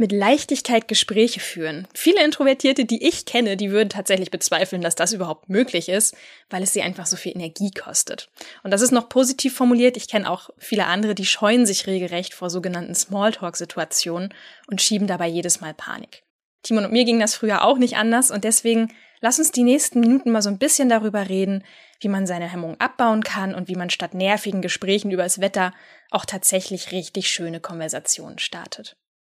mit Leichtigkeit Gespräche führen. Viele Introvertierte, die ich kenne, die würden tatsächlich bezweifeln, dass das überhaupt möglich ist, weil es sie einfach so viel Energie kostet. Und das ist noch positiv formuliert. Ich kenne auch viele andere, die scheuen sich regelrecht vor sogenannten Smalltalk-Situationen und schieben dabei jedes Mal Panik. Timon und mir ging das früher auch nicht anders und deswegen lass uns die nächsten Minuten mal so ein bisschen darüber reden, wie man seine Hemmung abbauen kann und wie man statt nervigen Gesprächen über das Wetter auch tatsächlich richtig schöne Konversationen startet.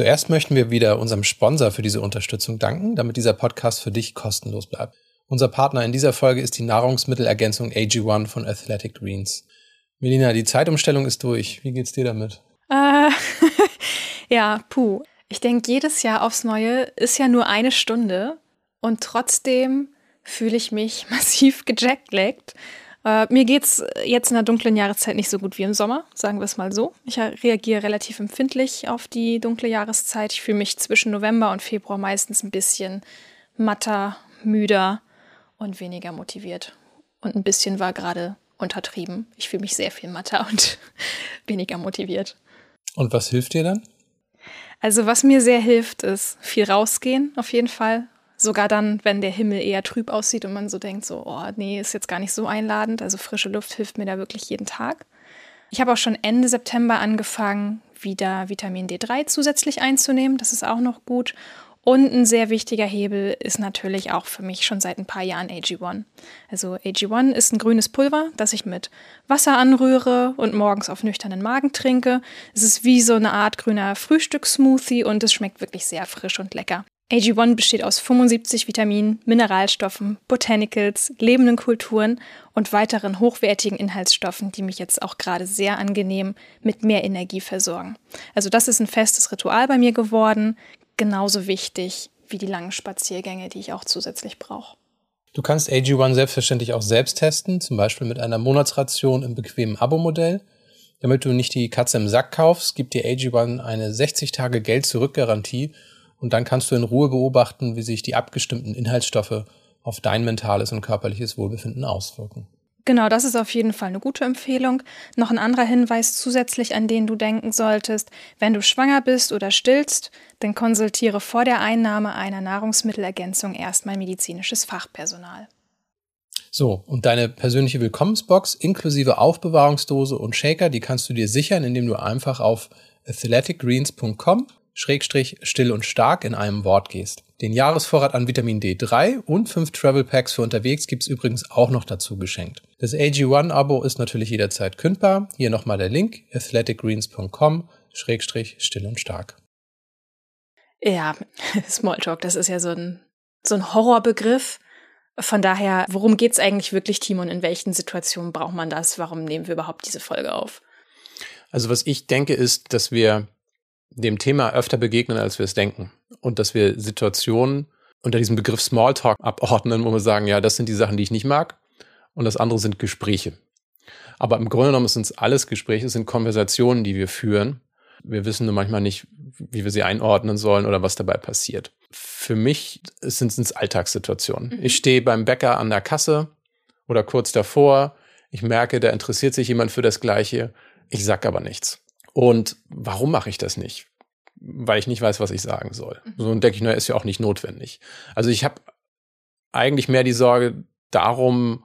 Zuerst möchten wir wieder unserem Sponsor für diese Unterstützung danken, damit dieser Podcast für dich kostenlos bleibt. Unser Partner in dieser Folge ist die Nahrungsmittelergänzung AG1 von Athletic Greens. Melina, die Zeitumstellung ist durch. Wie geht's dir damit? Äh, ja, puh. Ich denke, jedes Jahr aufs Neue ist ja nur eine Stunde und trotzdem fühle ich mich massiv gejackleggt äh, mir geht's jetzt in der dunklen Jahreszeit nicht so gut wie im Sommer, sagen wir es mal so. Ich reagiere relativ empfindlich auf die dunkle Jahreszeit. Ich fühle mich zwischen November und Februar meistens ein bisschen matter, müder und weniger motiviert. Und ein bisschen war gerade untertrieben. Ich fühle mich sehr viel matter und weniger motiviert. Und was hilft dir dann? Also was mir sehr hilft, ist viel rausgehen auf jeden Fall. Sogar dann, wenn der Himmel eher trüb aussieht und man so denkt, so, oh nee, ist jetzt gar nicht so einladend. Also frische Luft hilft mir da wirklich jeden Tag. Ich habe auch schon Ende September angefangen, wieder Vitamin D3 zusätzlich einzunehmen. Das ist auch noch gut. Und ein sehr wichtiger Hebel ist natürlich auch für mich schon seit ein paar Jahren AG1. Also AG1 ist ein grünes Pulver, das ich mit Wasser anrühre und morgens auf nüchternen Magen trinke. Es ist wie so eine Art grüner Frühstückssmoothie und es schmeckt wirklich sehr frisch und lecker. AG1 besteht aus 75 Vitaminen, Mineralstoffen, Botanicals, lebenden Kulturen und weiteren hochwertigen Inhaltsstoffen, die mich jetzt auch gerade sehr angenehm mit mehr Energie versorgen. Also das ist ein festes Ritual bei mir geworden, genauso wichtig wie die langen Spaziergänge, die ich auch zusätzlich brauche. Du kannst AG1 selbstverständlich auch selbst testen, zum Beispiel mit einer Monatsration im bequemen Abo-Modell. Damit du nicht die Katze im Sack kaufst, gibt dir AG1 eine 60 Tage Geld-Zurück-Garantie und dann kannst du in Ruhe beobachten, wie sich die abgestimmten Inhaltsstoffe auf dein mentales und körperliches Wohlbefinden auswirken. Genau, das ist auf jeden Fall eine gute Empfehlung. Noch ein anderer Hinweis zusätzlich, an den du denken solltest. Wenn du schwanger bist oder stillst, dann konsultiere vor der Einnahme einer Nahrungsmittelergänzung erstmal medizinisches Fachpersonal. So, und deine persönliche Willkommensbox inklusive Aufbewahrungsdose und Shaker, die kannst du dir sichern, indem du einfach auf athleticgreens.com Schrägstrich still und stark in einem Wort gehst. Den Jahresvorrat an Vitamin D3 und fünf Travel Packs für unterwegs gibt's übrigens auch noch dazu geschenkt. Das AG1-Abo ist natürlich jederzeit kündbar. Hier nochmal der Link athleticgreens.com Schrägstrich still und stark. Ja, Smalltalk, das ist ja so ein, so ein Horrorbegriff. Von daher, worum geht's eigentlich wirklich, Timon? In welchen Situationen braucht man das? Warum nehmen wir überhaupt diese Folge auf? Also was ich denke ist, dass wir dem Thema öfter begegnen, als wir es denken. Und dass wir Situationen unter diesem Begriff Smalltalk abordnen, wo wir sagen, ja, das sind die Sachen, die ich nicht mag. Und das andere sind Gespräche. Aber im Grunde genommen sind es alles Gespräche, es sind Konversationen, die wir führen. Wir wissen nur manchmal nicht, wie wir sie einordnen sollen oder was dabei passiert. Für mich sind es Alltagssituationen. Mhm. Ich stehe beim Bäcker an der Kasse oder kurz davor. Ich merke, da interessiert sich jemand für das Gleiche. Ich sag aber nichts. Und warum mache ich das nicht? Weil ich nicht weiß, was ich sagen soll. Mhm. So denke ich, naja, ist ja auch nicht notwendig. Also ich habe eigentlich mehr die Sorge darum,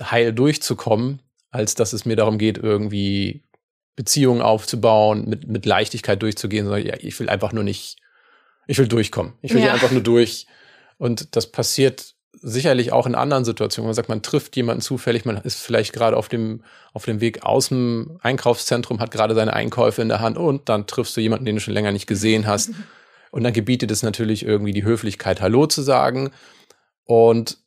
heil durchzukommen, als dass es mir darum geht, irgendwie Beziehungen aufzubauen, mit, mit Leichtigkeit durchzugehen, sondern ja, ich will einfach nur nicht, ich will durchkommen. Ich will ja. einfach nur durch. Und das passiert sicherlich auch in anderen Situationen, wo man sagt, man trifft jemanden zufällig, man ist vielleicht gerade auf dem, auf dem Weg aus dem Einkaufszentrum, hat gerade seine Einkäufe in der Hand und dann triffst du jemanden, den du schon länger nicht gesehen hast. Und dann gebietet es natürlich irgendwie die Höflichkeit, Hallo zu sagen. Und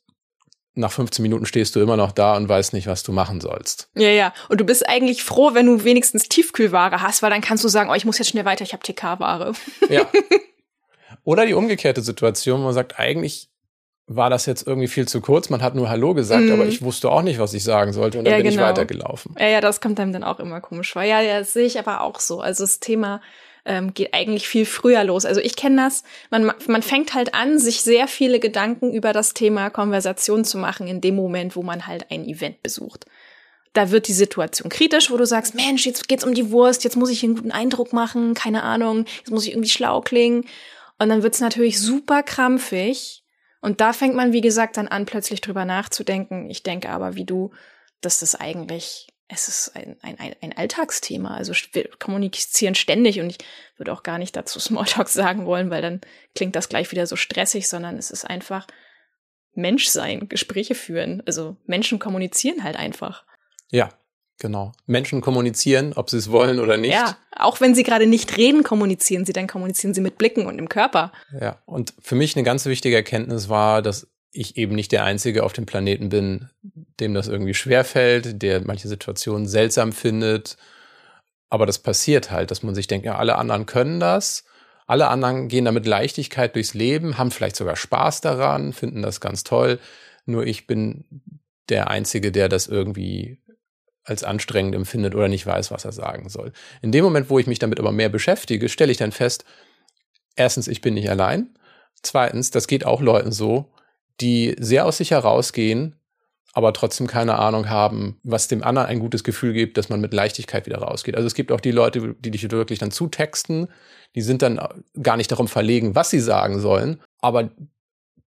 nach 15 Minuten stehst du immer noch da und weißt nicht, was du machen sollst. Ja, ja. Und du bist eigentlich froh, wenn du wenigstens Tiefkühlware hast, weil dann kannst du sagen, oh, ich muss jetzt schnell weiter, ich habe TK-Ware. Ja. Oder die umgekehrte Situation, wo man sagt, eigentlich war das jetzt irgendwie viel zu kurz. Man hat nur Hallo gesagt, mm. aber ich wusste auch nicht, was ich sagen sollte und dann ja, bin genau. ich weitergelaufen. Ja, ja, das kommt einem dann auch immer komisch vor. Ja, ja, das sehe ich aber auch so. Also das Thema ähm, geht eigentlich viel früher los. Also ich kenne das, man, man fängt halt an, sich sehr viele Gedanken über das Thema Konversation zu machen in dem Moment, wo man halt ein Event besucht. Da wird die Situation kritisch, wo du sagst, Mensch, jetzt geht's um die Wurst, jetzt muss ich einen guten Eindruck machen, keine Ahnung, jetzt muss ich irgendwie schlau klingen. Und dann wird's natürlich super krampfig. Und da fängt man, wie gesagt, dann an, plötzlich drüber nachzudenken. Ich denke aber, wie du, dass das eigentlich es ist ein, ein, ein Alltagsthema. Also wir kommunizieren ständig und ich würde auch gar nicht dazu Smalltalk sagen wollen, weil dann klingt das gleich wieder so stressig, sondern es ist einfach Menschsein, Gespräche führen. Also Menschen kommunizieren halt einfach. Ja, genau. Menschen kommunizieren, ob sie es wollen oder nicht. Ja, auch wenn sie gerade nicht reden, kommunizieren sie, dann kommunizieren sie mit Blicken und im Körper. Ja, und für mich eine ganz wichtige Erkenntnis war, dass ich eben nicht der Einzige auf dem Planeten bin, dem das irgendwie schwerfällt, der manche Situationen seltsam findet. Aber das passiert halt, dass man sich denkt, ja, alle anderen können das. Alle anderen gehen damit Leichtigkeit durchs Leben, haben vielleicht sogar Spaß daran, finden das ganz toll. Nur ich bin der Einzige, der das irgendwie als anstrengend empfindet oder nicht weiß, was er sagen soll. In dem Moment, wo ich mich damit aber mehr beschäftige, stelle ich dann fest, erstens, ich bin nicht allein. Zweitens, das geht auch Leuten so, die sehr aus sich herausgehen, aber trotzdem keine Ahnung haben, was dem anderen ein gutes Gefühl gibt, dass man mit Leichtigkeit wieder rausgeht. Also es gibt auch die Leute, die dich wirklich dann zutexten, die sind dann gar nicht darum verlegen, was sie sagen sollen, aber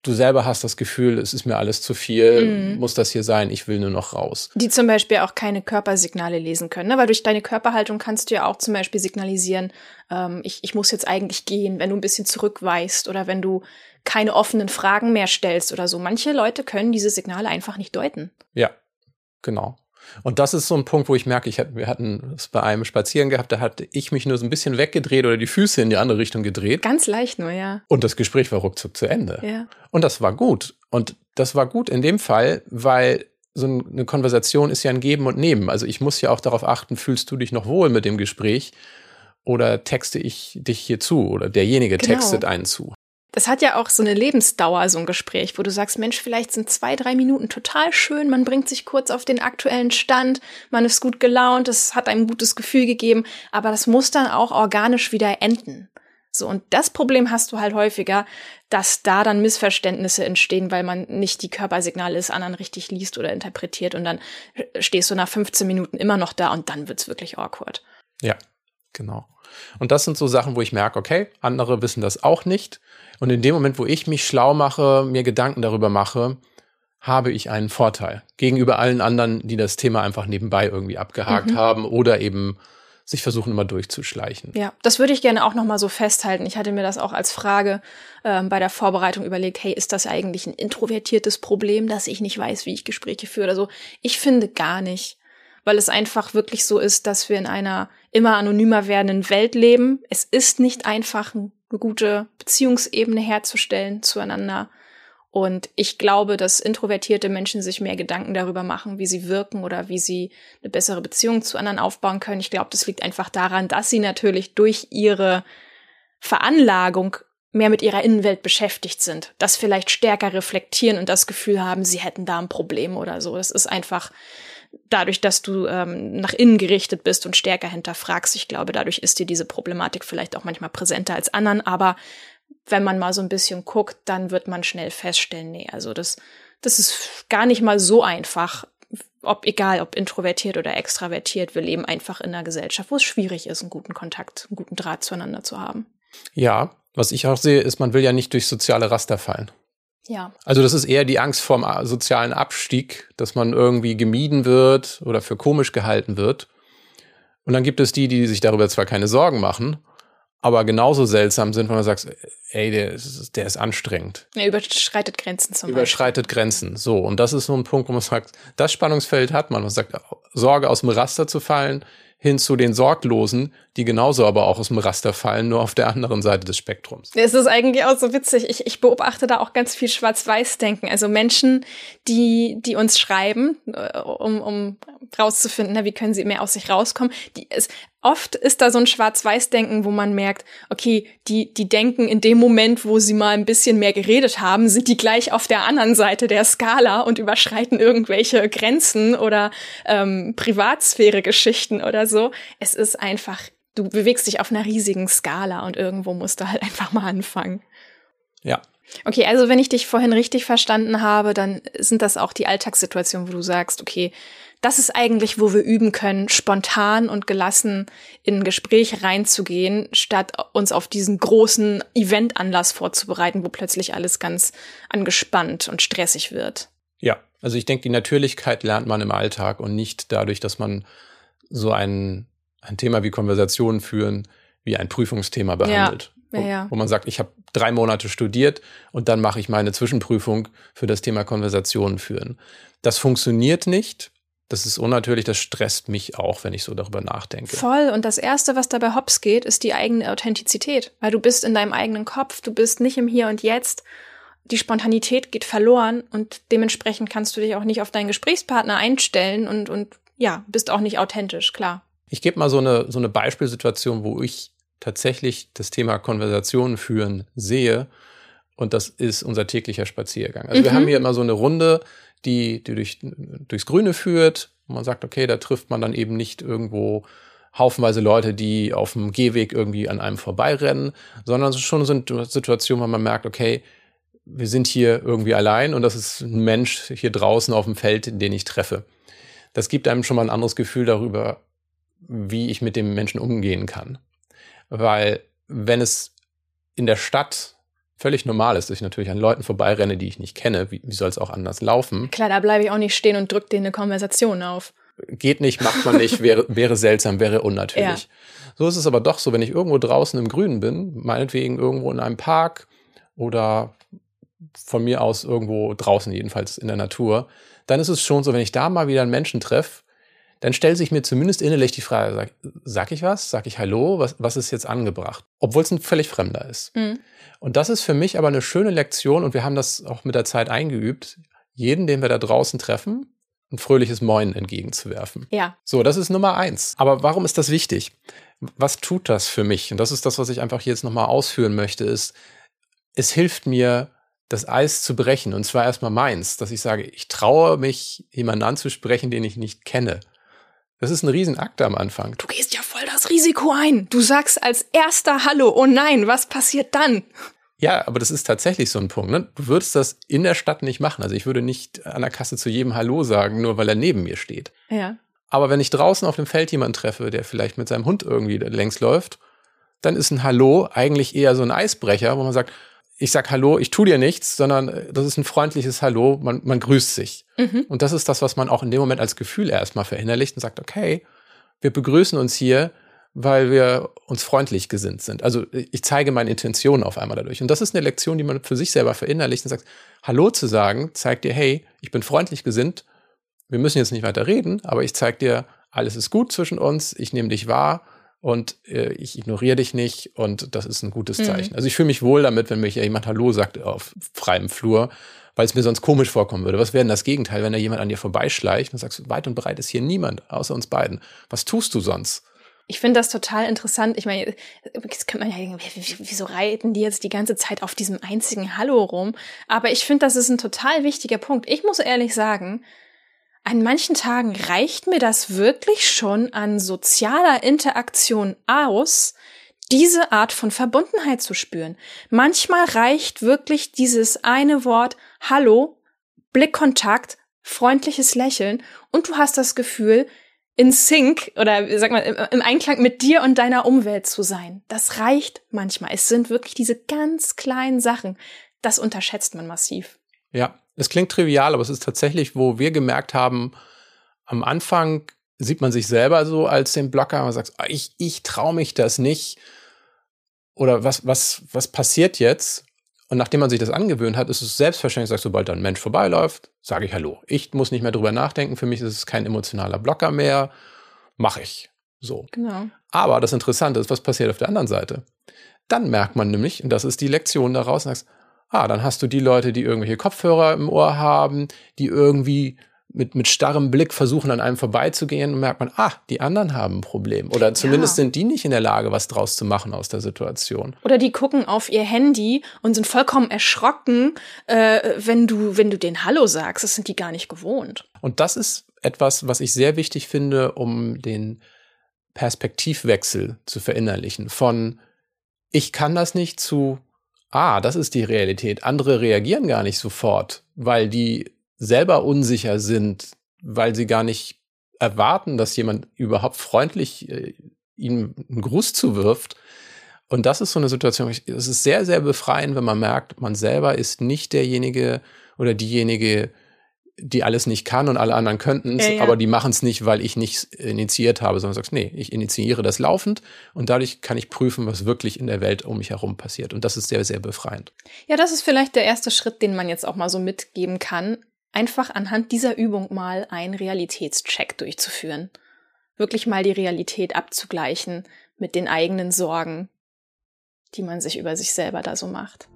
du selber hast das Gefühl, es ist mir alles zu viel, mhm. muss das hier sein, ich will nur noch raus. Die zum Beispiel auch keine Körpersignale lesen können, ne? weil durch deine Körperhaltung kannst du ja auch zum Beispiel signalisieren, ähm, ich, ich muss jetzt eigentlich gehen, wenn du ein bisschen zurückweist oder wenn du keine offenen Fragen mehr stellst oder so. Manche Leute können diese Signale einfach nicht deuten. Ja, genau. Und das ist so ein Punkt, wo ich merke, ich hab, wir hatten es bei einem Spazieren gehabt, da hatte ich mich nur so ein bisschen weggedreht oder die Füße in die andere Richtung gedreht. Ganz leicht nur, ja. Und das Gespräch war ruckzuck zu Ende. Ja. Und das war gut. Und das war gut in dem Fall, weil so eine Konversation ist ja ein Geben und Nehmen. Also ich muss ja auch darauf achten, fühlst du dich noch wohl mit dem Gespräch oder texte ich dich hier zu oder derjenige genau. textet einen zu das hat ja auch so eine Lebensdauer, so ein Gespräch, wo du sagst, Mensch, vielleicht sind zwei, drei Minuten total schön, man bringt sich kurz auf den aktuellen Stand, man ist gut gelaunt, es hat ein gutes Gefühl gegeben, aber das muss dann auch organisch wieder enden. So, und das Problem hast du halt häufiger, dass da dann Missverständnisse entstehen, weil man nicht die Körpersignale des anderen richtig liest oder interpretiert und dann stehst du nach 15 Minuten immer noch da und dann wird's wirklich awkward. Ja, genau. Und das sind so Sachen, wo ich merke, okay, andere wissen das auch nicht. Und in dem Moment, wo ich mich schlau mache, mir Gedanken darüber mache, habe ich einen Vorteil gegenüber allen anderen, die das Thema einfach nebenbei irgendwie abgehakt mhm. haben oder eben sich versuchen immer durchzuschleichen. Ja, das würde ich gerne auch noch mal so festhalten. Ich hatte mir das auch als Frage ähm, bei der Vorbereitung überlegt, hey, ist das eigentlich ein introvertiertes Problem, dass ich nicht weiß, wie ich Gespräche führe oder so? Ich finde gar nicht weil es einfach wirklich so ist, dass wir in einer immer anonymer werdenden Welt leben. Es ist nicht einfach, eine gute Beziehungsebene herzustellen zueinander. Und ich glaube, dass introvertierte Menschen sich mehr Gedanken darüber machen, wie sie wirken oder wie sie eine bessere Beziehung zu anderen aufbauen können. Ich glaube, das liegt einfach daran, dass sie natürlich durch ihre Veranlagung mehr mit ihrer Innenwelt beschäftigt sind, das vielleicht stärker reflektieren und das Gefühl haben, sie hätten da ein Problem oder so. Das ist einfach dadurch, dass du ähm, nach innen gerichtet bist und stärker hinterfragst. Ich glaube, dadurch ist dir diese Problematik vielleicht auch manchmal präsenter als anderen, aber wenn man mal so ein bisschen guckt, dann wird man schnell feststellen, nee, also das, das ist gar nicht mal so einfach, ob egal, ob introvertiert oder extravertiert, wir leben einfach in einer Gesellschaft, wo es schwierig ist, einen guten Kontakt, einen guten Draht zueinander zu haben. Ja, was ich auch sehe, ist, man will ja nicht durch soziale Raster fallen. Ja. Also das ist eher die Angst vorm sozialen Abstieg, dass man irgendwie gemieden wird oder für komisch gehalten wird. Und dann gibt es die, die sich darüber zwar keine Sorgen machen, aber genauso seltsam sind, wenn man sagt, ey, der ist, der ist anstrengend. Er überschreitet Grenzen zum Überschreitet Beispiel. Grenzen. So. Und das ist so ein Punkt, wo man sagt, das Spannungsfeld hat man. Man sagt, Sorge aus dem Raster zu fallen, hin zu den Sorglosen, die genauso aber auch aus dem Raster fallen, nur auf der anderen Seite des Spektrums. Es ist eigentlich auch so witzig. Ich, ich beobachte da auch ganz viel Schwarz-Weiß-Denken. Also Menschen, die, die uns schreiben, äh, um, um rauszufinden, wie können sie mehr aus sich rauskommen. Die, es, oft ist da so ein Schwarz-Weiß-Denken, wo man merkt, okay, die, die denken in dem Moment, wo sie mal ein bisschen mehr geredet haben, sind die gleich auf der anderen Seite der Skala und überschreiten irgendwelche Grenzen oder ähm, Privatsphäre-Geschichten oder so. Es ist einfach, du bewegst dich auf einer riesigen Skala und irgendwo musst du halt einfach mal anfangen. Ja. Okay, also wenn ich dich vorhin richtig verstanden habe, dann sind das auch die Alltagssituationen, wo du sagst, okay, das ist eigentlich, wo wir üben können, spontan und gelassen in ein Gespräch reinzugehen, statt uns auf diesen großen Eventanlass vorzubereiten, wo plötzlich alles ganz angespannt und stressig wird. Ja, also ich denke, die Natürlichkeit lernt man im Alltag und nicht dadurch, dass man so ein, ein Thema wie Konversationen führen, wie ein Prüfungsthema behandelt. Ja, ja, ja. Wo, wo man sagt, ich habe drei Monate studiert und dann mache ich meine Zwischenprüfung für das Thema Konversationen führen. Das funktioniert nicht das ist unnatürlich, das stresst mich auch, wenn ich so darüber nachdenke. Voll. Und das Erste, was dabei hops geht, ist die eigene Authentizität. Weil du bist in deinem eigenen Kopf, du bist nicht im Hier und Jetzt. Die Spontanität geht verloren und dementsprechend kannst du dich auch nicht auf deinen Gesprächspartner einstellen und, und ja, bist auch nicht authentisch, klar. Ich gebe mal so eine, so eine Beispielsituation, wo ich tatsächlich das Thema Konversationen führen sehe. Und das ist unser täglicher Spaziergang. Also mhm. wir haben hier immer so eine Runde, die, die durch, durchs Grüne führt. Und man sagt, okay, da trifft man dann eben nicht irgendwo haufenweise Leute, die auf dem Gehweg irgendwie an einem vorbeirennen, sondern es ist schon eine Situation, wo man merkt, okay, wir sind hier irgendwie allein und das ist ein Mensch hier draußen auf dem Feld, den ich treffe. Das gibt einem schon mal ein anderes Gefühl darüber, wie ich mit dem Menschen umgehen kann. Weil wenn es in der Stadt völlig normal ist, dass ich natürlich an Leuten vorbeirenne, die ich nicht kenne. Wie, wie soll es auch anders laufen? Klar, da bleibe ich auch nicht stehen und drücke dir eine Konversation auf. Geht nicht, macht man nicht, wäre, wäre seltsam, wäre unnatürlich. Ja. So ist es aber doch so, wenn ich irgendwo draußen im Grünen bin, meinetwegen irgendwo in einem Park oder von mir aus irgendwo draußen, jedenfalls in der Natur, dann ist es schon so, wenn ich da mal wieder einen Menschen treffe, dann stellt sich mir zumindest innerlich die Frage, sag, sag ich was? Sag ich Hallo? Was, was ist jetzt angebracht? Obwohl es ein völlig Fremder ist. Mhm. Und das ist für mich aber eine schöne Lektion und wir haben das auch mit der Zeit eingeübt, jeden, den wir da draußen treffen, ein fröhliches Moin entgegenzuwerfen. Ja. So, das ist Nummer eins. Aber warum ist das wichtig? Was tut das für mich? Und das ist das, was ich einfach jetzt nochmal ausführen möchte, ist, es hilft mir, das Eis zu brechen. Und zwar erstmal meins, dass ich sage, ich traue mich, jemanden anzusprechen, den ich nicht kenne. Das ist ein Riesenakt am Anfang. Du gehst ja voll das Risiko ein. Du sagst als erster Hallo. Oh nein, was passiert dann? Ja, aber das ist tatsächlich so ein Punkt. Ne? Du würdest das in der Stadt nicht machen. Also ich würde nicht an der Kasse zu jedem Hallo sagen, nur weil er neben mir steht. Ja. Aber wenn ich draußen auf dem Feld jemanden treffe, der vielleicht mit seinem Hund irgendwie längs läuft, dann ist ein Hallo eigentlich eher so ein Eisbrecher, wo man sagt, ich sag Hallo, ich tu dir nichts, sondern äh, das ist ein freundliches Hallo, man, man grüßt sich. Mhm. Und das ist das, was man auch in dem Moment als Gefühl erstmal verinnerlicht und sagt, okay, wir begrüßen uns hier, weil wir uns freundlich gesinnt sind. Also ich zeige meine Intention auf einmal dadurch. Und das ist eine Lektion, die man für sich selber verinnerlicht und sagt, Hallo zu sagen, zeigt dir, hey, ich bin freundlich gesinnt, wir müssen jetzt nicht weiter reden, aber ich zeige dir, alles ist gut zwischen uns, ich nehme dich wahr und äh, ich ignoriere dich nicht und das ist ein gutes mhm. Zeichen. Mhm. Also ich fühle mich wohl damit, wenn mir jemand Hallo sagt auf freiem Flur, weil es mir sonst komisch vorkommen würde. Was wäre denn das Gegenteil, wenn da jemand an dir vorbeischleicht und sagst, weit und breit ist hier niemand außer uns beiden. Was tust du sonst? Ich finde das total interessant. Ich meine, jetzt könnte man ja denken, wieso reiten die jetzt die ganze Zeit auf diesem einzigen Hallo rum? Aber ich finde, das ist ein total wichtiger Punkt. Ich muss ehrlich sagen, an manchen Tagen reicht mir das wirklich schon an sozialer Interaktion aus, diese Art von Verbundenheit zu spüren. Manchmal reicht wirklich dieses eine Wort Hallo, Blickkontakt, freundliches Lächeln und du hast das Gefühl, in Sync oder sag mal im Einklang mit dir und deiner Umwelt zu sein. Das reicht manchmal. Es sind wirklich diese ganz kleinen Sachen. Das unterschätzt man massiv. Ja, es klingt trivial, aber es ist tatsächlich, wo wir gemerkt haben, am Anfang sieht man sich selber so als den Blocker und sagt, ah, ich, ich traue mich das nicht. Oder was, was, was passiert jetzt? Und nachdem man sich das angewöhnt hat, ist es selbstverständlich, sagt, sobald da ein Mensch vorbeiläuft, sage ich Hallo. Ich muss nicht mehr drüber nachdenken. Für mich ist es kein emotionaler Blocker mehr. Mache ich. So. Genau. Aber das Interessante ist, was passiert auf der anderen Seite. Dann merkt man nämlich, und das ist die Lektion daraus, sagst, ah, dann hast du die Leute, die irgendwelche Kopfhörer im Ohr haben, die irgendwie mit, mit starrem Blick versuchen, an einem vorbeizugehen und merkt man, ah, die anderen haben ein Problem. Oder zumindest Ja. sind die nicht in der Lage, was draus zu machen aus der Situation. Oder die gucken auf ihr Handy und sind vollkommen erschrocken, äh, wenn du, wenn du den Hallo sagst. Das sind die gar nicht gewohnt. Und das ist etwas, was ich sehr wichtig finde, um den Perspektivwechsel zu verinnerlichen. Von ich kann das nicht zu, ah, das ist die Realität. Andere reagieren gar nicht sofort, weil die selber unsicher sind, weil sie gar nicht erwarten, dass jemand überhaupt freundlich äh, ihnen einen Gruß zuwirft. Und das ist so eine Situation, es ist sehr, sehr befreiend, wenn man merkt, man selber ist nicht derjenige oder diejenige, die alles nicht kann und alle anderen könnten es, Ja, ja. aber die machen es nicht, weil ich nichts initiiert habe, sondern sagst, nee, ich initiiere das laufend und dadurch kann ich prüfen, was wirklich in der Welt um mich herum passiert. Und das ist sehr, sehr befreiend. Ja, das ist vielleicht der erste Schritt, den man jetzt auch mal so mitgeben kann. Einfach anhand dieser Übung mal einen Realitätscheck durchzuführen. Wirklich mal die Realität abzugleichen mit den eigenen Sorgen, die man sich über sich selber da so macht.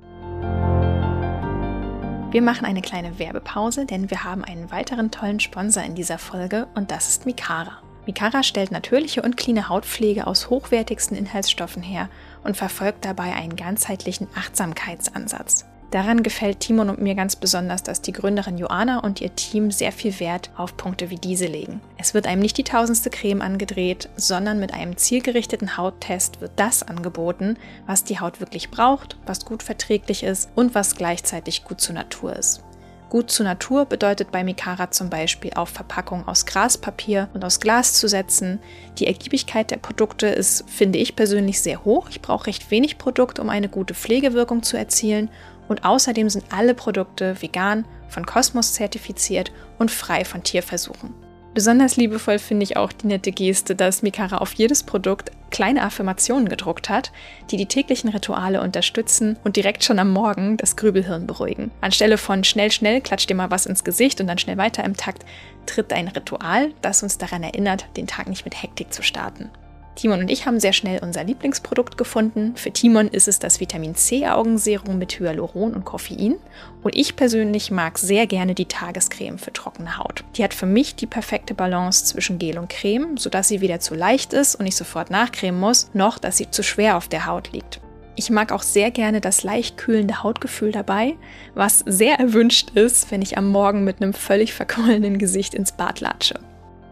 Wir machen eine kleine Werbepause, denn wir haben einen weiteren tollen Sponsor in dieser Folge und das ist Mikara. Mikara stellt natürliche und cleane Hautpflege aus hochwertigsten Inhaltsstoffen her und verfolgt dabei einen ganzheitlichen Achtsamkeitsansatz. Daran gefällt Timon und mir ganz besonders, dass die Gründerin Joanna und ihr Team sehr viel Wert auf Punkte wie diese legen. Es wird einem nicht die tausendste Creme angedreht, sondern mit einem zielgerichteten Hauttest wird das angeboten, was die Haut wirklich braucht, was gut verträglich ist und was gleichzeitig gut zur Natur ist. Gut zur Natur bedeutet bei Mikara zum Beispiel auf Verpackung aus Graspapier und aus Glas zu setzen. Die Ergiebigkeit der Produkte ist, finde ich persönlich, sehr hoch. Ich brauche recht wenig Produkt, um eine gute Pflegewirkung zu erzielen. Und außerdem sind alle Produkte vegan, von Kosmos zertifiziert und frei von Tierversuchen. Besonders liebevoll finde ich auch die nette Geste, dass Mikara auf jedes Produkt kleine Affirmationen gedruckt hat, die die täglichen Rituale unterstützen und direkt schon am Morgen das Grübelhirn beruhigen. Anstelle von schnell, schnell, klatsch dir mal was ins Gesicht und dann schnell weiter im Takt, tritt ein Ritual, das uns daran erinnert, den Tag nicht mit Hektik zu starten. Timon und ich haben sehr schnell unser Lieblingsprodukt gefunden. Für Timon ist es das Vitamin C Augenserum mit Hyaluron und Koffein. Und ich persönlich mag sehr gerne die Tagescreme für trockene Haut. Die hat für mich die perfekte Balance zwischen Gel und Creme, sodass sie weder zu leicht ist und ich sofort nachcremen muss, noch dass sie zu schwer auf der Haut liegt. Ich mag auch sehr gerne das leicht kühlende Hautgefühl dabei, was sehr erwünscht ist, wenn ich am Morgen mit einem völlig verquollenen Gesicht ins Bad latsche.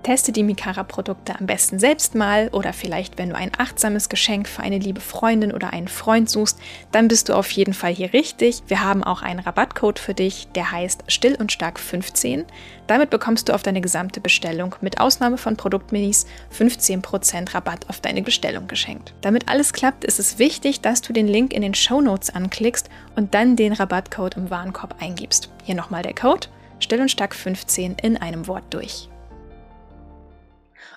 Teste die Mikara-Produkte am besten selbst mal oder vielleicht, wenn du ein achtsames Geschenk für eine liebe Freundin oder einen Freund suchst, dann bist du auf jeden Fall hier richtig. Wir haben auch einen Rabattcode für dich, der heißt Still und Stark 15. Damit bekommst du auf deine gesamte Bestellung mit Ausnahme von Produktminis 15% Rabatt auf deine Bestellung geschenkt. Damit alles klappt, ist es wichtig, dass du den Link in den Show Notes anklickst und dann den Rabattcode im Warenkorb eingibst. Hier nochmal der Code Still und Stark 15 in einem Wort durch.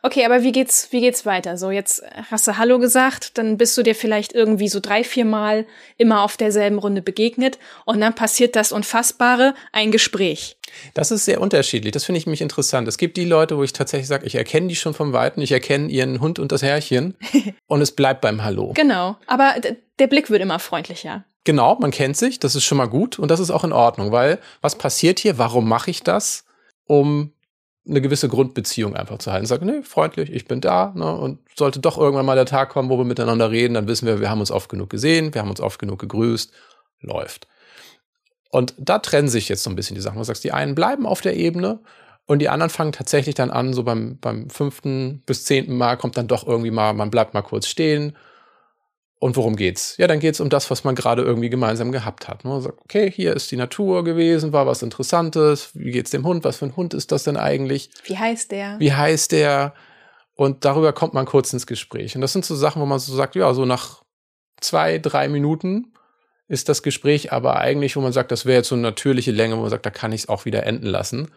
Okay, aber wie geht's, wie geht's weiter? So, jetzt hast du Hallo gesagt, dann bist du dir vielleicht irgendwie so drei, vier Mal immer auf derselben Runde begegnet und dann passiert das Unfassbare, ein Gespräch. Das ist sehr unterschiedlich. Das finde ich mich interessant. Es gibt die Leute, wo ich tatsächlich sage, ich erkenne die schon vom Weiten, ich erkenne ihren Hund und das Herrchen und es bleibt beim Hallo. Genau, aber der Blick wird immer freundlicher. Genau, man kennt sich, das ist schon mal gut und das ist auch in Ordnung, weil was passiert hier? Warum mache ich das? Um eine gewisse Grundbeziehung einfach zu halten. Sag, nee, freundlich, ich bin da, ne? Und sollte doch irgendwann mal der Tag kommen, wo wir miteinander reden, dann wissen wir, wir haben uns oft genug gesehen, wir haben uns oft genug gegrüßt, läuft. Und da trennen sich jetzt so ein bisschen die Sachen. Du sagst, die einen bleiben auf der Ebene und die anderen fangen tatsächlich dann an, so beim, beim fünften bis zehnten Mal kommt dann doch irgendwie mal, man bleibt mal kurz stehen. Und worum geht's? Ja, dann geht's um das, was man gerade irgendwie gemeinsam gehabt hat. Man sagt, okay, hier ist die Natur gewesen, war was Interessantes. Wie geht's dem Hund? Was für ein Hund ist das denn eigentlich? Wie heißt der? Wie heißt der? Und darüber kommt man kurz ins Gespräch. Und das sind so Sachen, wo man so sagt, ja, so nach zwei, drei Minuten ist das Gespräch aber eigentlich, wo man sagt, das wäre jetzt so eine natürliche Länge, wo man sagt, da kann ich es auch wieder enden lassen.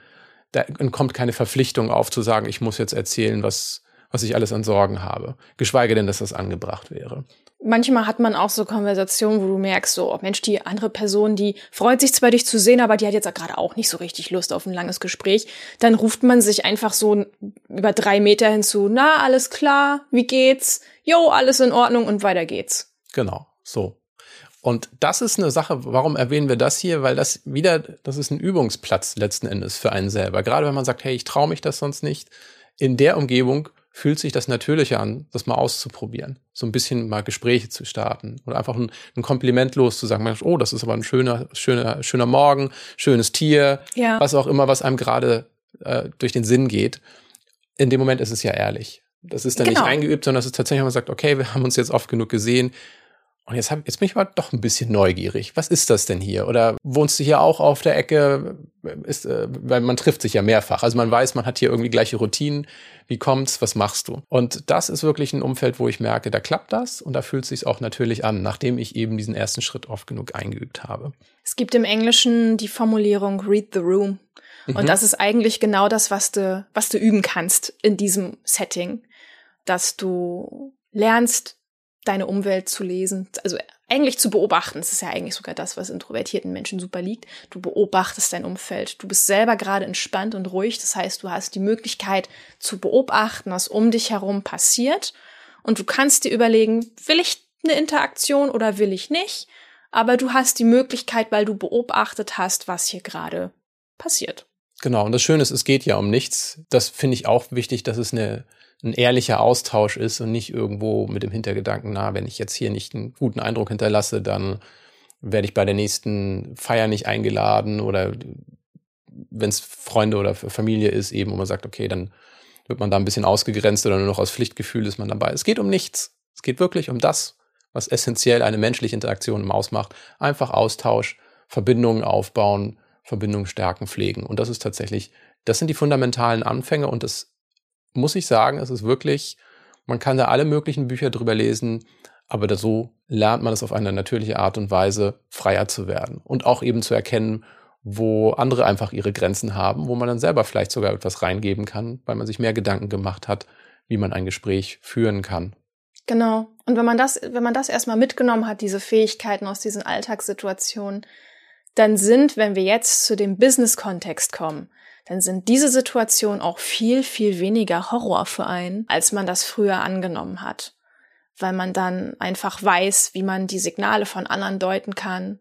Da kommt keine Verpflichtung auf zu sagen, ich muss jetzt erzählen, was, was ich alles an Sorgen habe. Geschweige denn, dass das angebracht wäre. Manchmal hat man auch so Konversationen, wo du merkst, so, oh Mensch, die andere Person, die freut sich zwar, dich zu sehen, aber die hat jetzt gerade auch nicht so richtig Lust auf ein langes Gespräch. Dann ruft man sich einfach so über drei Meter hinzu, na, alles klar, wie geht's? Jo, alles in Ordnung und weiter geht's. Genau, so. Und das ist eine Sache, warum erwähnen wir das hier? Weil das wieder, das ist ein Übungsplatz letzten Endes für einen selber. Gerade wenn man sagt, hey, ich traue mich das sonst nicht. In der Umgebung fühlt sich das Natürliche an, das mal auszuprobieren. So ein bisschen mal Gespräche zu starten oder einfach ein, ein Kompliment loszusagen. Oh, das ist aber ein schöner, schöner, schöner Morgen, schönes Tier, ja. was auch immer, was einem gerade äh, durch den Sinn geht. In dem Moment ist es ja ehrlich. Das ist dann genau. nicht eingeübt, sondern es ist tatsächlich, man sagt, okay, wir haben uns jetzt oft genug gesehen. Und jetzt, hab, jetzt bin ich mal doch ein bisschen neugierig. Was ist das denn hier? Oder wohnst du hier auch auf der Ecke? Ist, äh, weil man trifft sich ja mehrfach. Also man weiß, man hat hier irgendwie gleiche Routinen. Wie kommt's? Was machst du? Und das ist wirklich ein Umfeld, wo ich merke, da klappt das und da fühlt es sich auch natürlich an, nachdem ich eben diesen ersten Schritt oft genug eingeübt habe. Es gibt im Englischen die Formulierung Read the Room. Und mhm. das ist eigentlich genau das, was du, was du üben kannst in diesem Setting. Dass du lernst, deine Umwelt zu lesen, also eigentlich zu beobachten. Das ist ja eigentlich sogar das, was introvertierten Menschen super liegt. Du beobachtest dein Umfeld. Du bist selber gerade entspannt und ruhig. Das heißt, du hast die Möglichkeit zu beobachten, was um dich herum passiert. Und du kannst dir überlegen, will ich eine Interaktion oder will ich nicht? Aber du hast die Möglichkeit, weil du beobachtet hast, was hier gerade passiert. Genau. Und das Schöne ist, es geht ja um nichts. Das finde ich auch wichtig, dass es eine ein ehrlicher Austausch ist und nicht irgendwo mit dem Hintergedanken, na, wenn ich jetzt hier nicht einen guten Eindruck hinterlasse, dann werde ich bei der nächsten Feier nicht eingeladen oder wenn es Freunde oder Familie ist, eben, wo man sagt, okay, dann wird man da ein bisschen ausgegrenzt oder nur noch aus Pflichtgefühl ist man dabei. Es geht um nichts. Es geht wirklich um das, was essentiell eine menschliche Interaktion ausmacht. Einfach Austausch, Verbindungen aufbauen, Verbindungen stärken, pflegen. Und das ist tatsächlich, das sind die fundamentalen Anfänge und das muss ich sagen, es ist wirklich, man kann da alle möglichen Bücher drüber lesen, aber da so lernt man es auf eine natürliche Art und Weise, freier zu werden und auch eben zu erkennen, wo andere einfach ihre Grenzen haben, wo man dann selber vielleicht sogar etwas reingeben kann, weil man sich mehr Gedanken gemacht hat, wie man ein Gespräch führen kann. Genau. Und wenn man das, wenn man das erstmal mitgenommen hat, diese Fähigkeiten aus diesen Alltagssituationen, dann sind, wenn wir jetzt zu dem Business-Kontext kommen, dann sind diese Situationen auch viel, viel weniger Horror für einen, als man das früher angenommen hat. Weil man dann einfach weiß, wie man die Signale von anderen deuten kann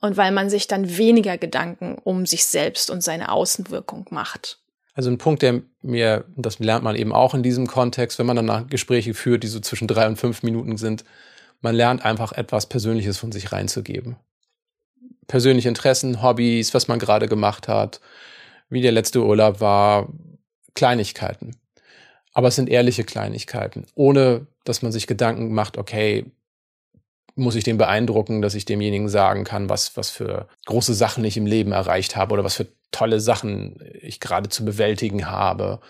und weil man sich dann weniger Gedanken um sich selbst und seine Außenwirkung macht. Also ein Punkt, der mir, das lernt man eben auch in diesem Kontext, wenn man dann Gespräche führt, die so zwischen drei und fünf Minuten sind, man lernt einfach etwas Persönliches von sich reinzugeben. Persönliche Interessen, Hobbys, was man gerade gemacht hat, wie der letzte Urlaub war, Kleinigkeiten. Aber es sind ehrliche Kleinigkeiten, ohne dass man sich Gedanken macht, okay, muss ich den beeindrucken, dass ich demjenigen sagen kann, was, was für große Sachen ich im Leben erreicht habe oder was für tolle Sachen ich gerade zu bewältigen habe.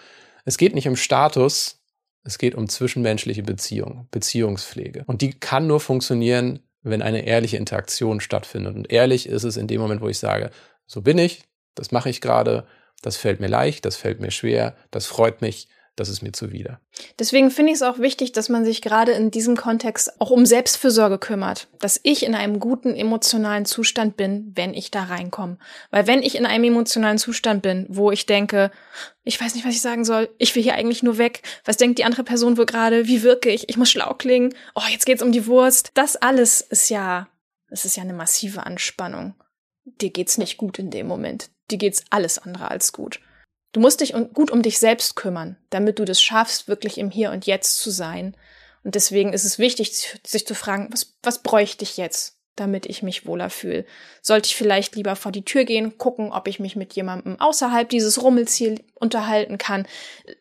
Es geht nicht um Status, es geht um zwischenmenschliche Beziehung, Beziehungspflege. Und die kann nur funktionieren, wenn eine ehrliche Interaktion stattfindet. Und ehrlich ist es in dem Moment, wo ich sage, so bin ich, das mache ich gerade, das fällt mir leicht, das fällt mir schwer, das freut mich, das ist mir zuwider. Deswegen finde ich es auch wichtig, dass man sich gerade in diesem Kontext auch um Selbstfürsorge kümmert, dass ich in einem guten emotionalen Zustand bin, wenn ich da reinkomme. Weil wenn ich in einem emotionalen Zustand bin, wo ich denke, ich weiß nicht, was ich sagen soll, ich will hier eigentlich nur weg, was denkt die andere Person wohl gerade, wie wirke ich, ich muss schlau klingen, oh, jetzt geht's um die Wurst. Das alles ist ja, das ist ja eine massive Anspannung. Dir geht's nicht gut in dem Moment dir geht's alles andere als gut. Du musst dich gut um dich selbst kümmern, damit du das schaffst, wirklich im Hier und Jetzt zu sein. Und deswegen ist es wichtig, sich zu fragen, was, was bräuchte ich jetzt, damit ich mich wohler fühle? Sollte ich vielleicht lieber vor die Tür gehen, gucken, ob ich mich mit jemandem außerhalb dieses Rummels hier unterhalten kann?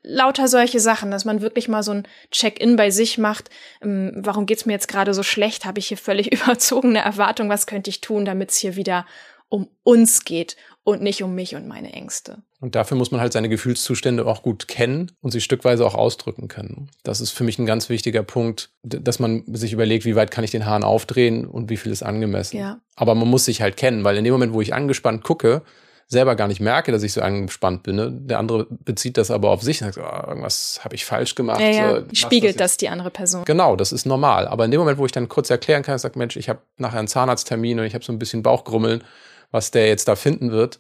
Lauter solche Sachen, dass man wirklich mal so ein Check-in bei sich macht. Ähm, warum geht's mir jetzt gerade so schlecht? Habe ich hier völlig überzogene Erwartungen? Was könnte ich tun, damit es hier wieder um uns geht und nicht um mich und meine Ängste. Und dafür muss man halt seine Gefühlszustände auch gut kennen und sie stückweise auch ausdrücken können. Das ist für mich ein ganz wichtiger Punkt, dass man sich überlegt, wie weit kann ich den Hahn aufdrehen und wie viel ist angemessen. Ja. Aber man muss sich halt kennen, weil in dem Moment, wo ich angespannt gucke, selber gar nicht merke, dass ich so angespannt bin. Ne? Der andere bezieht das aber auf sich und sagt, oh, irgendwas habe ich falsch gemacht. Ja, ja. Spiegelt das, das, die andere Person. Genau, das ist normal. Aber in dem Moment, wo ich dann kurz erklären kann, sage, Mensch, ich habe nachher einen Zahnarzttermin und ich habe so ein bisschen Bauchgrummeln, was der jetzt da finden wird,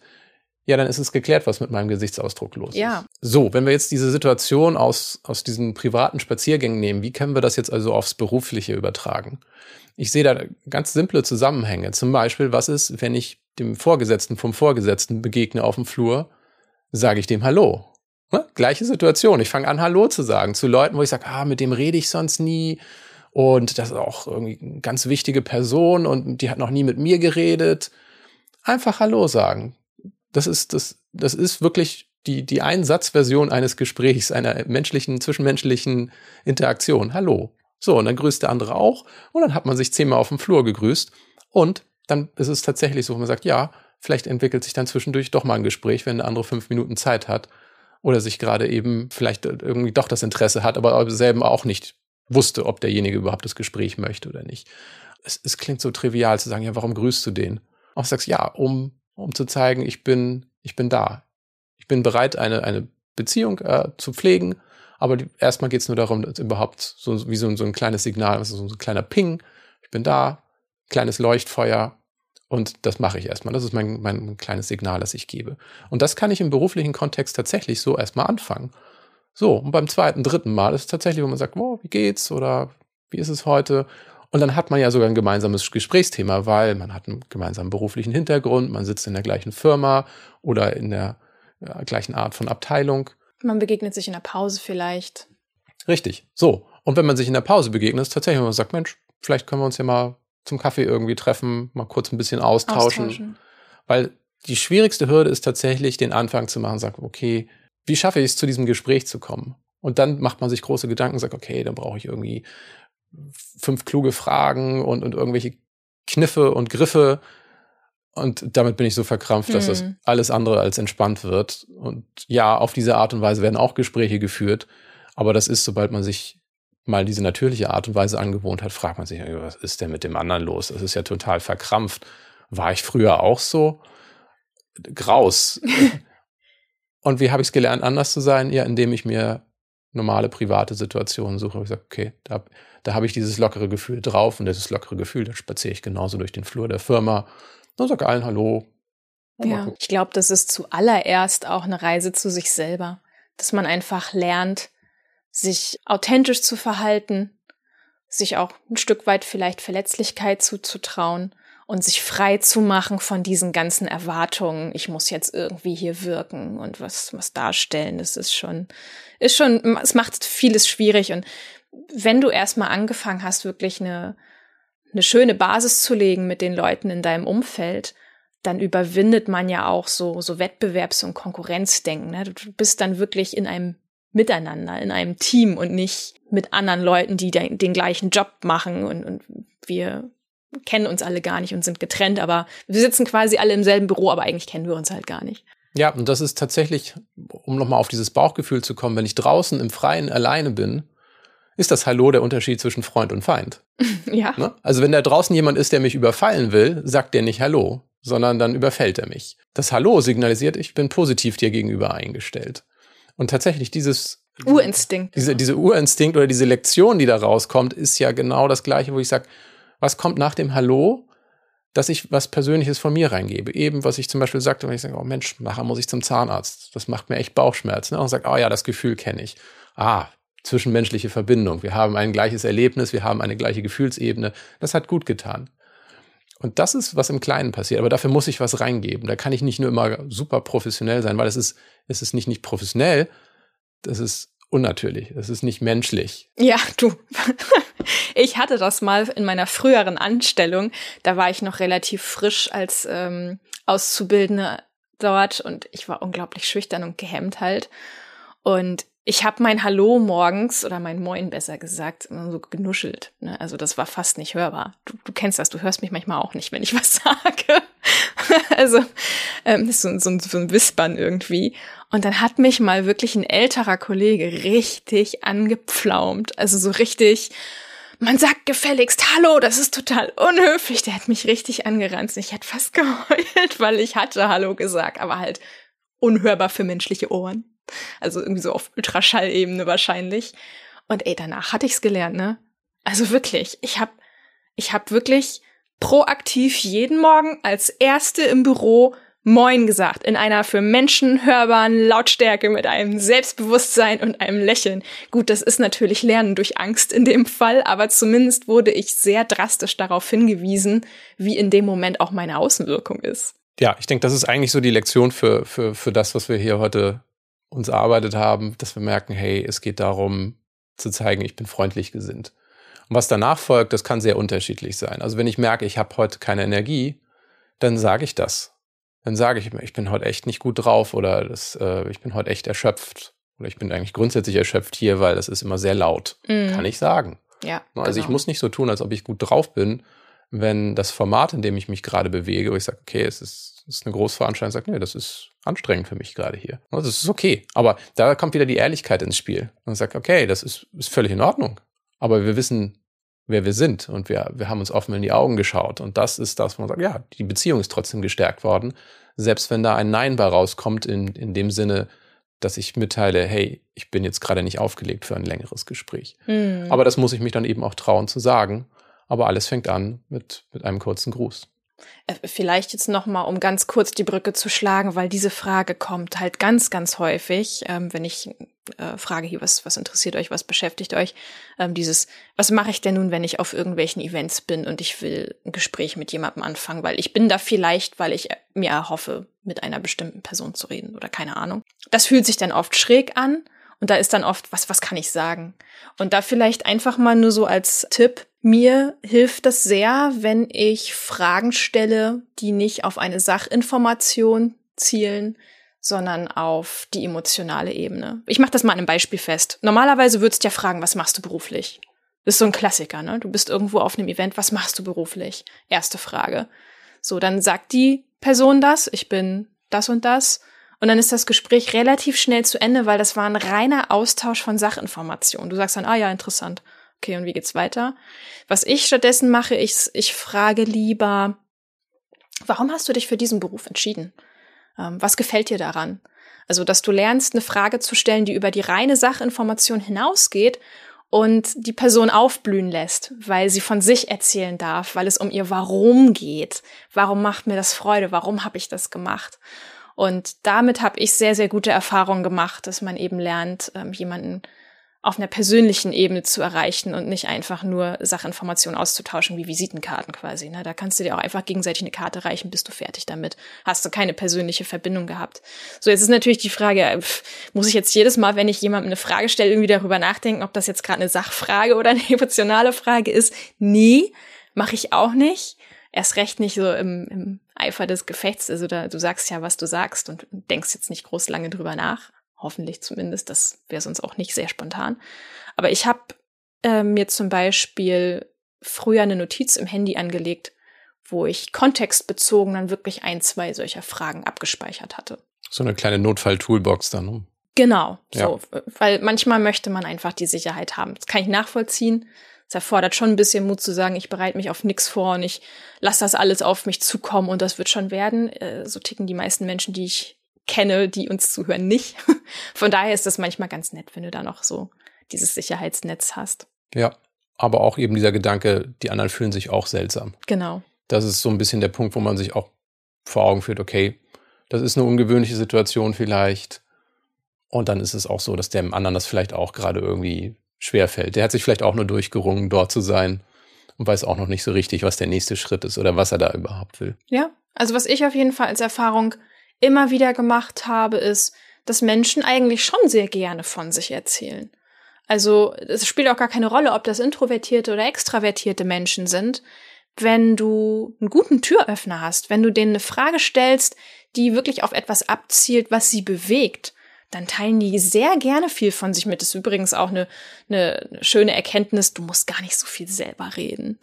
ja, dann ist es geklärt, was mit meinem Gesichtsausdruck los ja. ist. So, wenn wir jetzt diese Situation aus, aus diesen privaten Spaziergängen nehmen, wie können wir das jetzt also aufs Berufliche übertragen? Ich sehe da ganz simple Zusammenhänge. Zum Beispiel, was ist, wenn ich dem Vorgesetzten vom Vorgesetzten begegne auf dem Flur, sage ich dem Hallo. Ne? Gleiche Situation. Ich fange an, Hallo zu sagen zu Leuten, wo ich sage, ah, mit dem rede ich sonst nie. Und das ist auch irgendwie eine ganz wichtige Person und die hat noch nie mit mir geredet. Einfach Hallo sagen. Das ist, das, das ist wirklich die, die Einsatzversion eines Gesprächs, einer menschlichen, zwischenmenschlichen Interaktion. Hallo. So, und dann grüßt der andere auch und dann hat man sich zehnmal auf dem Flur gegrüßt und dann ist es tatsächlich so, wo man sagt, ja, vielleicht entwickelt sich dann zwischendurch doch mal ein Gespräch, wenn der andere fünf Minuten Zeit hat oder sich gerade eben vielleicht irgendwie doch das Interesse hat, aber selber auch nicht wusste, ob derjenige überhaupt das Gespräch möchte oder nicht. Es, es klingt so trivial zu sagen, ja, warum grüßt du den? Auch sagst, ja, um, um zu zeigen, ich bin, ich bin da. Ich bin bereit, eine, eine Beziehung äh, zu pflegen aber die, erstmal geht es nur darum, dass überhaupt so wie so, so ein kleines Signal, also so ein kleiner Ping, ich bin da, kleines Leuchtfeuer und das mache ich erstmal. Das ist mein, mein kleines Signal, das ich gebe. Und das kann ich im beruflichen Kontext tatsächlich so erstmal anfangen. So, und beim zweiten, dritten Mal ist es tatsächlich, wo man sagt, oh, wie geht's oder wie ist es heute? Und dann hat man ja sogar ein gemeinsames Gesprächsthema, weil man hat einen gemeinsamen beruflichen Hintergrund, man sitzt in der gleichen Firma oder in der ja, gleichen Art von Abteilung. Man begegnet sich in der Pause vielleicht. Richtig. So. Und wenn man sich in der Pause begegnet, ist tatsächlich, wenn man sagt, Mensch, vielleicht können wir uns ja mal zum Kaffee irgendwie treffen, mal kurz ein bisschen austauschen. austauschen. Weil die schwierigste Hürde ist tatsächlich, den Anfang zu machen, sagt, okay, wie schaffe ich es, zu diesem Gespräch zu kommen? Und dann macht man sich große Gedanken, sagt, okay, dann brauche ich irgendwie fünf kluge Fragen und, und irgendwelche Kniffe und Griffe, und damit bin ich so verkrampft, dass das alles andere als entspannt wird. Und ja, auf diese Art und Weise werden auch Gespräche geführt. Aber das ist, sobald man sich mal diese natürliche Art und Weise angewohnt hat, fragt man sich, was ist denn mit dem anderen los? Das ist ja total verkrampft. War ich früher auch so? Graus. und wie habe ich es gelernt, anders zu sein? Ja, indem ich mir normale private Situationen suche. Ich sage, okay, da, da habe ich dieses lockere Gefühl drauf und dieses lockere Gefühl, da spaziere ich genauso durch den Flur der Firma dann sag allen Hallo. Ja, ich glaube, das ist zuallererst auch eine Reise zu sich selber, dass man einfach lernt, sich authentisch zu verhalten, sich auch ein Stück weit vielleicht Verletzlichkeit zuzutrauen und sich frei zu machen von diesen ganzen Erwartungen. Ich muss jetzt irgendwie hier wirken und was, was darstellen. Das ist schon, ist schon, es macht vieles schwierig. Und wenn du erstmal angefangen hast, wirklich eine, eine schöne Basis zu legen mit den Leuten in deinem Umfeld, dann überwindet man ja auch so, so Wettbewerbs- und Konkurrenzdenken. Ne? Du bist dann wirklich in einem Miteinander, in einem Team und nicht mit anderen Leuten, die den, den gleichen Job machen und, und wir kennen uns alle gar nicht und sind getrennt, aber wir sitzen quasi alle im selben Büro, aber eigentlich kennen wir uns halt gar nicht. Ja, und das ist tatsächlich, um nochmal auf dieses Bauchgefühl zu kommen, wenn ich draußen im Freien alleine bin, ist das Hallo der Unterschied zwischen Freund und Feind. Ja. Ne? Also wenn da draußen jemand ist, der mich überfallen will, sagt der nicht Hallo, sondern dann überfällt er mich. Das Hallo signalisiert, ich bin positiv dir gegenüber eingestellt. Und tatsächlich dieses Urinstinkt. Diese, diese Urinstinkt oder diese Lektion, die da rauskommt, ist ja genau das gleiche, wo ich sage, was kommt nach dem Hallo, dass ich was Persönliches von mir reingebe. Eben, was ich zum Beispiel sagte, wenn ich sage, oh Mensch, nachher muss ich zum Zahnarzt. Das macht mir echt Bauchschmerzen. Ne? Und sage, oh ja, das Gefühl kenne ich. Ah, zwischenmenschliche Verbindung. Wir haben ein gleiches Erlebnis, wir haben eine gleiche Gefühlsebene. Das hat gut getan. Und das ist, was im Kleinen passiert. Aber dafür muss ich was reingeben. Da kann ich nicht nur immer super professionell sein, weil es ist, es ist nicht nicht professionell, das ist unnatürlich, das ist nicht menschlich. Ja, du. Ich hatte das mal in meiner früheren Anstellung. Da war ich noch relativ frisch als ähm, Auszubildende dort und ich war unglaublich schüchtern und gehemmt halt. Und ich habe mein Hallo morgens oder mein Moin besser gesagt so genuschelt. Ne? Also das war fast nicht hörbar. Du, du, kennst das, du hörst mich manchmal auch nicht, wenn ich was sage. also ähm, so, so, so ein Wispern irgendwie. Und dann hat mich mal wirklich ein älterer Kollege richtig angepflaumt. Also so richtig man sagt gefälligst Hallo, das ist total unhöflich. Der hat mich richtig angeranzt. Ich hätte fast geheult, weil ich hatte Hallo gesagt, aber halt unhörbar für menschliche Ohren. Also irgendwie so auf Ultraschallebene wahrscheinlich. Und ey, danach hatte ich's gelernt, ne? Also wirklich, ich hab, ich hab wirklich proaktiv jeden Morgen als Erste im Büro Moin gesagt, in einer für Menschen hörbaren Lautstärke mit einem Selbstbewusstsein und einem Lächeln. Gut, das ist natürlich Lernen durch Angst in dem Fall, aber zumindest wurde ich sehr drastisch darauf hingewiesen, wie in dem Moment auch meine Außenwirkung ist. Ja, ich denke, das ist eigentlich so die Lektion für, für, für das, was wir hier heute uns erarbeitet haben, dass wir merken, hey, es geht darum zu zeigen, ich bin freundlich gesinnt. Und was danach folgt, das kann sehr unterschiedlich sein. Also wenn ich merke, ich habe heute keine Energie, dann sage ich das dann sage ich mir, ich bin heute echt nicht gut drauf oder das, äh, ich bin heute echt erschöpft. Oder ich bin eigentlich grundsätzlich erschöpft hier, weil das ist immer sehr laut. Mm. Kann ich sagen. Ja. Also genau. ich muss nicht so tun, als ob ich gut drauf bin, wenn das Format, in dem ich mich gerade bewege, wo ich sage, okay, es ist, es ist eine Großveranstaltung, sage, nee, das ist anstrengend für mich gerade hier. Also das ist okay. Aber da kommt wieder die Ehrlichkeit ins Spiel. Und sagt, okay, das ist, ist völlig in Ordnung. Aber wir wissen, wer wir sind und wir, wir haben uns offen in die Augen geschaut. Und das ist das, wo man sagt, ja, die Beziehung ist trotzdem gestärkt worden, selbst wenn da ein Nein bei rauskommt, in, in dem Sinne, dass ich mitteile, hey, ich bin jetzt gerade nicht aufgelegt für ein längeres Gespräch. Mhm. Aber das muss ich mich dann eben auch trauen zu sagen. Aber alles fängt an mit, mit einem kurzen Gruß. Äh, vielleicht jetzt noch mal, um ganz kurz die Brücke zu schlagen, weil diese Frage kommt halt ganz, ganz häufig, ähm, wenn ich äh, frage hier, was, was interessiert euch, was beschäftigt euch, ähm, dieses, was mache ich denn nun, wenn ich auf irgendwelchen Events bin und ich will ein Gespräch mit jemandem anfangen, weil ich bin da vielleicht, weil ich mir erhoffe, mit einer bestimmten Person zu reden oder keine Ahnung. Das fühlt sich dann oft schräg an und da ist dann oft, was, was kann ich sagen? Und da vielleicht einfach mal nur so als Tipp, mir hilft das sehr, wenn ich Fragen stelle, die nicht auf eine Sachinformation zielen, sondern auf die emotionale Ebene. Ich mache das mal an einem Beispiel fest. Normalerweise würdest du ja fragen, was machst du beruflich? Das ist so ein Klassiker, ne? Du bist irgendwo auf einem Event, was machst du beruflich? Erste Frage. So, dann sagt die Person das, ich bin das und das. Und dann ist das Gespräch relativ schnell zu Ende, weil das war ein reiner Austausch von Sachinformationen. Du sagst dann, ah ja, interessant. Okay, und wie geht's weiter? Was ich stattdessen mache, ich, ich frage lieber, warum hast du dich für diesen Beruf entschieden? Ähm, was gefällt dir daran? Also, dass du lernst, eine Frage zu stellen, die über die reine Sachinformation hinausgeht und die Person aufblühen lässt, weil sie von sich erzählen darf, weil es um ihr Warum geht. Warum macht mir das Freude? Warum habe ich das gemacht? Und damit habe ich sehr, sehr gute Erfahrungen gemacht, dass man eben lernt, ähm, jemanden auf einer persönlichen Ebene zu erreichen und nicht einfach nur Sachinformationen auszutauschen wie Visitenkarten quasi. Ne? Da kannst du dir auch einfach gegenseitig eine Karte reichen, bist du fertig damit. Hast du keine persönliche Verbindung gehabt. So, jetzt ist natürlich die Frage, äh, muss ich jetzt jedes Mal, wenn ich jemandem eine Frage stelle, irgendwie darüber nachdenken, ob das jetzt gerade eine Sachfrage oder eine emotionale Frage ist? Nee, mache ich auch nicht. Erst recht nicht so im, im Eifer des Gefechts. Also da, du sagst ja, was du sagst und denkst jetzt nicht groß lange drüber nach. Hoffentlich zumindest. Das wäre sonst auch nicht sehr spontan. Aber ich habe äh, mir zum Beispiel früher eine Notiz im Handy angelegt, wo ich kontextbezogen dann wirklich ein, zwei solcher Fragen abgespeichert hatte. So eine kleine Notfall-Toolbox dann. Ne? Genau, ja. so, weil manchmal möchte man einfach die Sicherheit haben. Das kann ich nachvollziehen. Es erfordert schon ein bisschen Mut zu sagen, ich bereite mich auf nichts vor und ich lasse das alles auf mich zukommen und das wird schon werden. Äh, so ticken die meisten Menschen, die ich kenne, die uns zuhören, nicht. Von daher ist das manchmal ganz nett, wenn du da noch so dieses Sicherheitsnetz hast. Ja, aber auch eben dieser Gedanke, die anderen fühlen sich auch seltsam. Genau. Das ist so ein bisschen der Punkt, wo man sich auch vor Augen führt, okay, das ist eine ungewöhnliche Situation vielleicht. Und dann ist es auch so, dass dem anderen das vielleicht auch gerade irgendwie schwerfällt. Der hat sich vielleicht auch nur durchgerungen, dort zu sein und weiß auch noch nicht so richtig, was der nächste Schritt ist oder was er da überhaupt will. Ja, also was ich auf jeden Fall als Erfahrung immer wieder gemacht habe, ist, dass Menschen eigentlich schon sehr gerne von sich erzählen. Also es spielt auch gar keine Rolle, ob das introvertierte oder extravertierte Menschen sind. Wenn du einen guten Türöffner hast, wenn du denen eine Frage stellst, die wirklich auf etwas abzielt, was sie bewegt, dann teilen die sehr gerne viel von sich mit. Das ist übrigens auch eine, eine schöne Erkenntnis, du musst gar nicht so viel selber reden.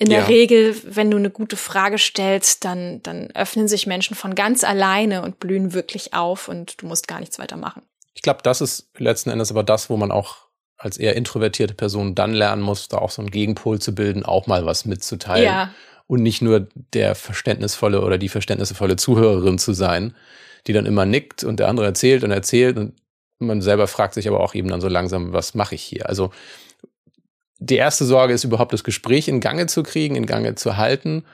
In der ja. Regel, wenn du eine gute Frage stellst, dann, dann öffnen sich Menschen von ganz alleine und blühen wirklich auf und du musst gar nichts weiter machen. Ich glaube, das ist letzten Endes aber das, wo man auch als eher introvertierte Person dann lernen muss, da auch so einen Gegenpol zu bilden, auch mal was mitzuteilen. Ja. Und nicht nur der verständnisvolle oder die verständnisvolle Zuhörerin zu sein, die dann immer nickt und der andere erzählt und erzählt und man selber fragt sich aber auch eben dann so langsam, was mache ich hier? Also die erste Sorge ist überhaupt das Gespräch in Gange zu kriegen, in Gange zu halten.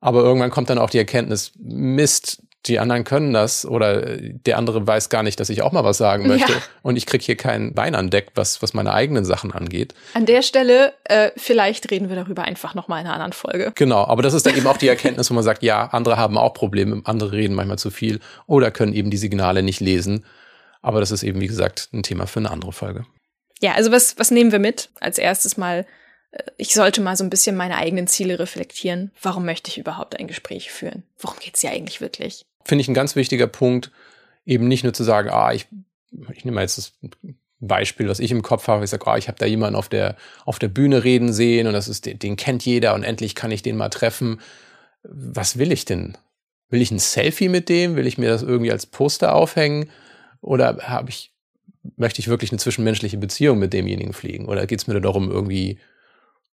Aber irgendwann kommt dann auch die Erkenntnis, Mist, die anderen können das oder der andere weiß gar nicht, dass ich auch mal was sagen möchte ja. und ich krieg hier kein Bein an Deck, was, was meine eigenen Sachen angeht. An der Stelle, äh, vielleicht reden wir darüber einfach nochmal in einer anderen Folge. Genau, aber das ist dann eben auch die Erkenntnis, wo man sagt, ja, andere haben auch Probleme, andere reden manchmal zu viel oder können eben die Signale nicht lesen. Aber das ist eben, wie gesagt, ein Thema für eine andere Folge. Ja, also was, was nehmen wir mit? Als erstes mal, äh, ich sollte mal so ein bisschen meine eigenen Ziele reflektieren. Warum möchte ich überhaupt ein Gespräch führen? Worum geht's hier eigentlich wirklich? Finde ich ein ganz wichtiger Punkt, eben nicht nur zu sagen, ah, ich, ich nehme mal jetzt das Beispiel, was ich im Kopf habe. Ich sage, ah, ich habe da jemanden auf der, auf der Bühne reden sehen und das ist, den kennt jeder und endlich kann ich den mal treffen. Was will ich denn? Will ich ein Selfie mit dem? Will ich mir das irgendwie als Poster aufhängen? Oder habe ich möchte ich wirklich eine zwischenmenschliche Beziehung mit demjenigen pflegen? Oder geht es mir darum, irgendwie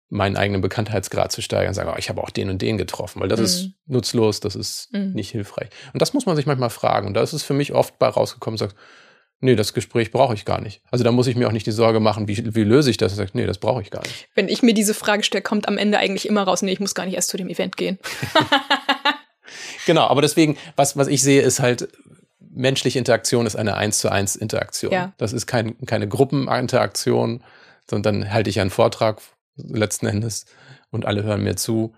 meinen eigenen Bekanntheitsgrad zu steigern und sagen, oh, ich habe auch den und den getroffen, weil das mhm. ist nutzlos, das ist mhm. nicht hilfreich. Und das muss man sich manchmal fragen. Und da ist es für mich oft bei rausgekommen, sagt, nee, das Gespräch brauche ich gar nicht. Also da muss ich mir auch nicht die Sorge machen, wie, wie löse ich das? Ich sage, nee, das brauche ich gar nicht. Wenn ich mir diese Frage stelle, kommt am Ende eigentlich immer raus, nee, ich muss gar nicht erst zu dem Event gehen. genau, aber deswegen, was, was ich sehe, ist halt, menschliche Interaktion ist eine eins zu eins Interaktion. Ja. Das ist kein, keine Gruppeninteraktion, sondern dann halte ich einen Vortrag letzten Endes und alle hören mir zu,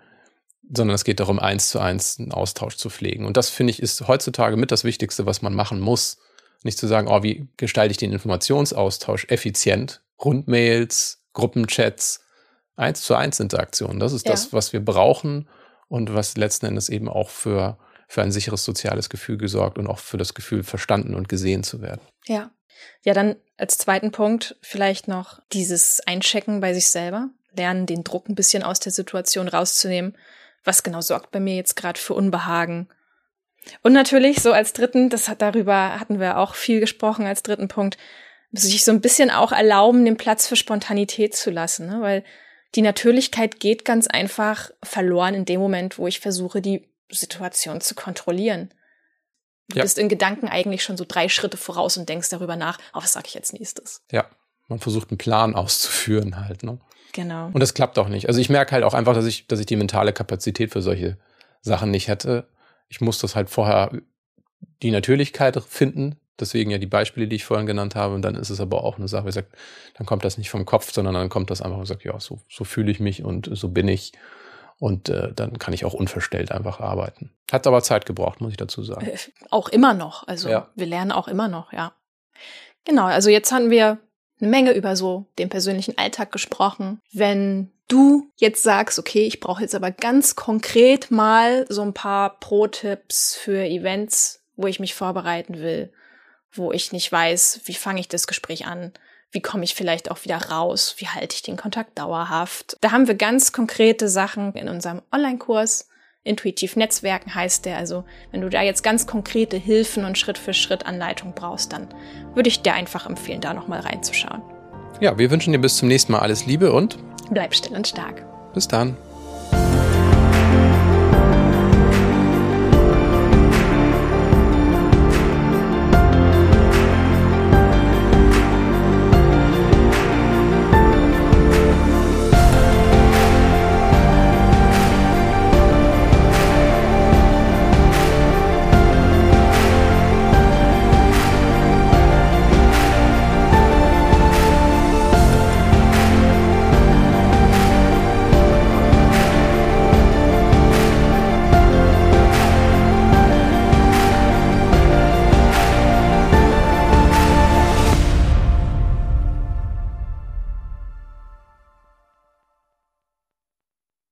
sondern es geht darum, eins zu eins einen Austausch zu pflegen. Und das finde ich ist heutzutage mit das Wichtigste, was man machen muss. Nicht zu sagen, oh, wie gestalte ich den Informationsaustausch effizient? Rundmails, Gruppenchats, eins zu eins Interaktion. Das ist ja. das, was wir brauchen und was letzten Endes eben auch für für ein sicheres soziales Gefühl gesorgt und auch für das Gefühl, verstanden und gesehen zu werden. Ja. Ja, dann als zweiten Punkt vielleicht noch dieses Einchecken bei sich selber, lernen, den Druck ein bisschen aus der Situation rauszunehmen. Was genau sorgt bei mir jetzt gerade für Unbehagen? Und natürlich so als dritten, das hat darüber hatten wir auch viel gesprochen als dritten Punkt, sich so ein bisschen auch erlauben, den Platz für Spontanität zu lassen, ne? weil die Natürlichkeit geht ganz einfach verloren in dem Moment, wo ich versuche, die Situation zu kontrollieren. Du ja. bist in Gedanken eigentlich schon so drei Schritte voraus und denkst darüber nach, oh, was sage ich jetzt nächstes? Ja, man versucht einen Plan auszuführen halt, ne? Genau. Und das klappt auch nicht. Also ich merke halt auch einfach, dass ich, dass ich die mentale Kapazität für solche Sachen nicht hätte. Ich muss das halt vorher die Natürlichkeit finden. Deswegen ja die Beispiele, die ich vorhin genannt habe. Und dann ist es aber auch eine Sache, ich sage, dann kommt das nicht vom Kopf, sondern dann kommt das einfach und sagt, ja, so, so fühle ich mich und so bin ich. Und äh, dann kann ich auch unverstellt einfach arbeiten. Hat aber Zeit gebraucht, muss ich dazu sagen. Äh, auch immer noch. Also ja. wir lernen auch immer noch, ja. Genau, also jetzt haben wir eine Menge über so den persönlichen Alltag gesprochen. Wenn du jetzt sagst, okay, ich brauche jetzt aber ganz konkret mal so ein paar Pro-Tipps für Events, wo ich mich vorbereiten will, wo ich nicht weiß, wie fange ich das Gespräch an, wie komme ich vielleicht auch wieder raus? Wie halte ich den Kontakt dauerhaft? Da haben wir ganz konkrete Sachen in unserem Online-Kurs. Intuitiv Netzwerken heißt der. Also wenn du da jetzt ganz konkrete Hilfen und Schritt für Schritt Anleitung brauchst, dann würde ich dir einfach empfehlen, da nochmal reinzuschauen. Ja, wir wünschen dir bis zum nächsten Mal alles Liebe und bleib still und stark. Bis dann.